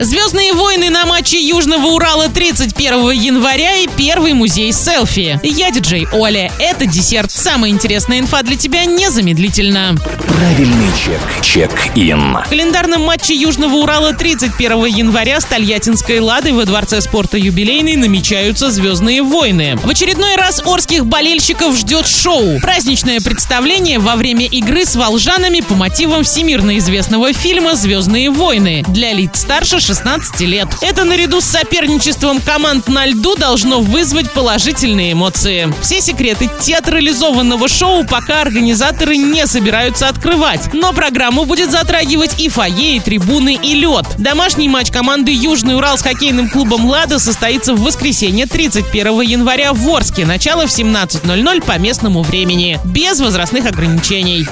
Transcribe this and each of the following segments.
Звездные войны на матче Южного Урала 31 января и первый музей селфи. Я диджей Оля. Это десерт. Самая интересная инфа для тебя незамедлительно. Правильный чек. Чек-ин. В календарном матче Южного Урала 31 января с Тольяттинской Ладой во Дворце спорта «Юбилейный» намечаются «Звездные войны». В очередной раз орских болельщиков ждет шоу. Праздничное представление во время игры с волжанами по мотивам всемирно известного фильма «Звездные войны» для лиц старше 16 лет. Это наряду с соперничеством команд на льду должно вызвать положительные эмоции. Все секреты театрализованного шоу пока организаторы не собираются открывать, но программу будет затрагивать и фойе, и трибуны, и лед. Домашний матч команды Южный Урал с хоккейным клубом «Лада» состоится в воскресенье 31 января в Орске. Начало в 17.00 по местному времени. Без возрастных ограничений.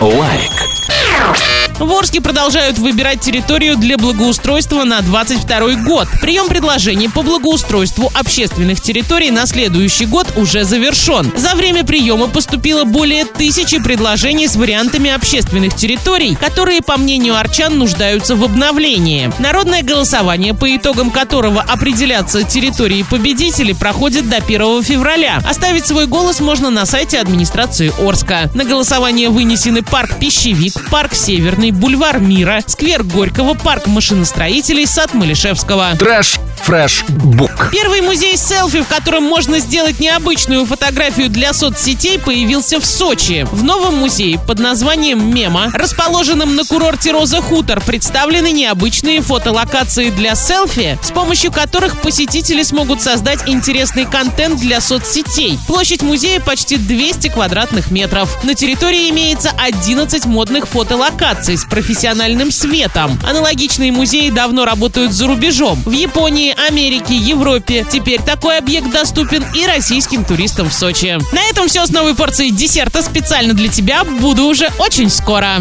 Лайк. В Орске продолжают выбирать территорию для благоустройства на 22 год. Прием предложений по благоустройству общественных территорий на следующий год уже завершен. За время приема поступило более тысячи предложений с вариантами общественных территорий, которые, по мнению арчан, нуждаются в обновлении. Народное голосование, по итогам которого определятся территории победителей, проходит до 1 февраля. Оставить свой голос можно на сайте администрации Орска. На голосование вынесены парк Пищевик, парк Северный, бульвар Мира, сквер Горького, парк машиностроителей, сад Малишевского. Trash Fresh Book. Первый музей селфи, в котором можно сделать необычную фотографию для соцсетей, появился в Сочи. В новом музее под названием «Мема», расположенном на курорте Роза Хутор, представлены необычные фотолокации для селфи, с помощью которых посетители смогут создать интересный контент для соцсетей. Площадь музея почти 200 квадратных метров. На территории имеется 11 модных фотолокаций с профессиональным светом. Аналогичные музеи давно работают за рубежом. В Японии, Америке, Европе. Теперь такой объект доступен и российским туристам в Сочи. На этом все с новой порцией десерта специально для тебя. Буду уже очень скоро.